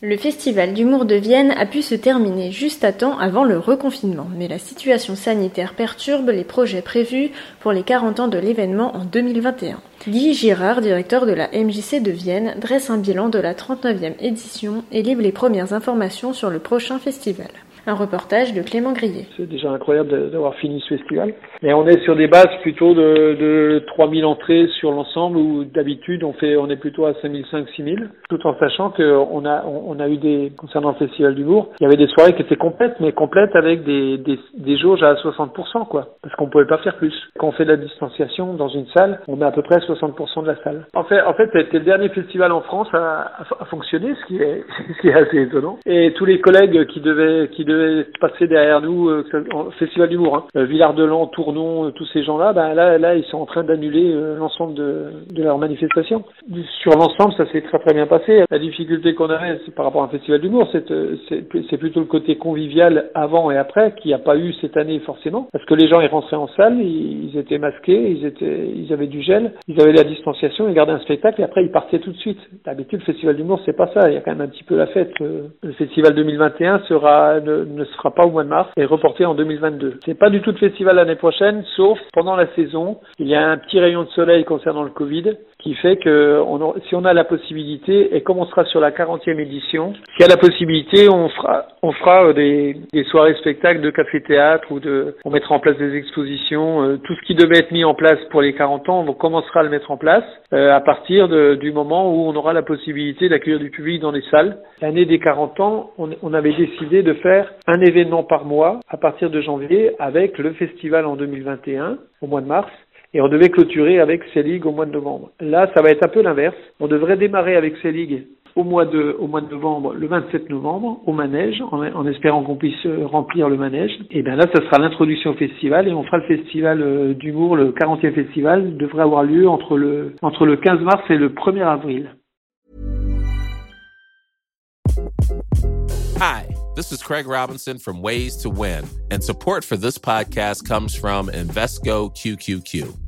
Le festival d'humour de Vienne a pu se terminer juste à temps avant le reconfinement, mais la situation sanitaire perturbe les projets prévus pour les 40 ans de l'événement en 2021. Guy Girard, directeur de la MJC de Vienne, dresse un bilan de la 39e édition et livre les premières informations sur le prochain festival. Un reportage de Clément Grillet. C'est déjà incroyable d'avoir fini ce festival. Et on est sur des bases plutôt de, de 3000 entrées sur l'ensemble où d'habitude on fait, on est plutôt à 5005, 6000. Tout en sachant qu'on a, on a eu des, concernant le festival d'humour, il y avait des soirées qui étaient complètes, mais complètes avec des, des, des jauges à 60%, quoi. Parce qu'on pouvait pas faire plus. Quand on fait de la distanciation dans une salle, on est à peu près à 60% de la salle. En fait, en fait, c'était le dernier festival en France à, fonctionner, ce qui est, ce qui est assez étonnant. Et tous les collègues qui devaient, qui devaient passer derrière nous, euh, festival d'humour, hein, euh, Villard-de-Lans, Tournon, euh, tous ces gens-là, ben là, là, ils sont en train d'annuler l'ensemble de, de leurs manifestations. Sur l'ensemble, ça s'est très très bien passé. La difficulté qu'on avait, par rapport à un festival d'humour, c'est c'est c'est plutôt le côté convivial avant et après, qu'il n'y a pas eu cette année forcément, parce que les gens ils rentraient en salle, ils, étaient masqués, ils étaient, ils avaient du gel, ils avaient la distanciation, ils gardaient un spectacle et après ils partaient tout de suite. D'habitude, le festival d'humour, c'est pas ça. Il y a quand même un petit peu la fête. Le festival 2021 sera ne, sera pas au mois de mars et reporté en 2022. C'est pas du tout de festival l'année prochaine, sauf pendant la saison. Il y a un petit rayon de soleil concernant le Covid qui fait que si on a la possibilité et comme on sera sur la 40e édition, s'il y a la possibilité, on fera on fera euh, des, des soirées spectacles de café théâtre ou de on mettra en place des expositions, euh, tout ce qui devait être mis en place pour les 40 ans, on commencera à le mettre en place euh, à partir de- du moment où on aura la possibilité d'accueillir du public dans les salles. L'année des 40 ans, on, on avait décidé de faire un événement par mois à partir de janvier avec le festival en 2021 au mois de mars et on devait clôturer avec Selig au mois de novembre. Là, ça va être un peu l'inverse. On devrait démarrer avec Selig au mois de, novembre, le 27 novembre, au manège, en, en espérant qu'on puisse euh, remplir le manège. Et bien là, ça sera l'introduction au festival et on fera le festival euh, d'humour, le 40e festival, devrait avoir lieu entre le, entre le 15 mars et le 1er avril. Hi, this is Craig Robinson from Ways to Win, and support for this podcast comes from Invesco QQQ.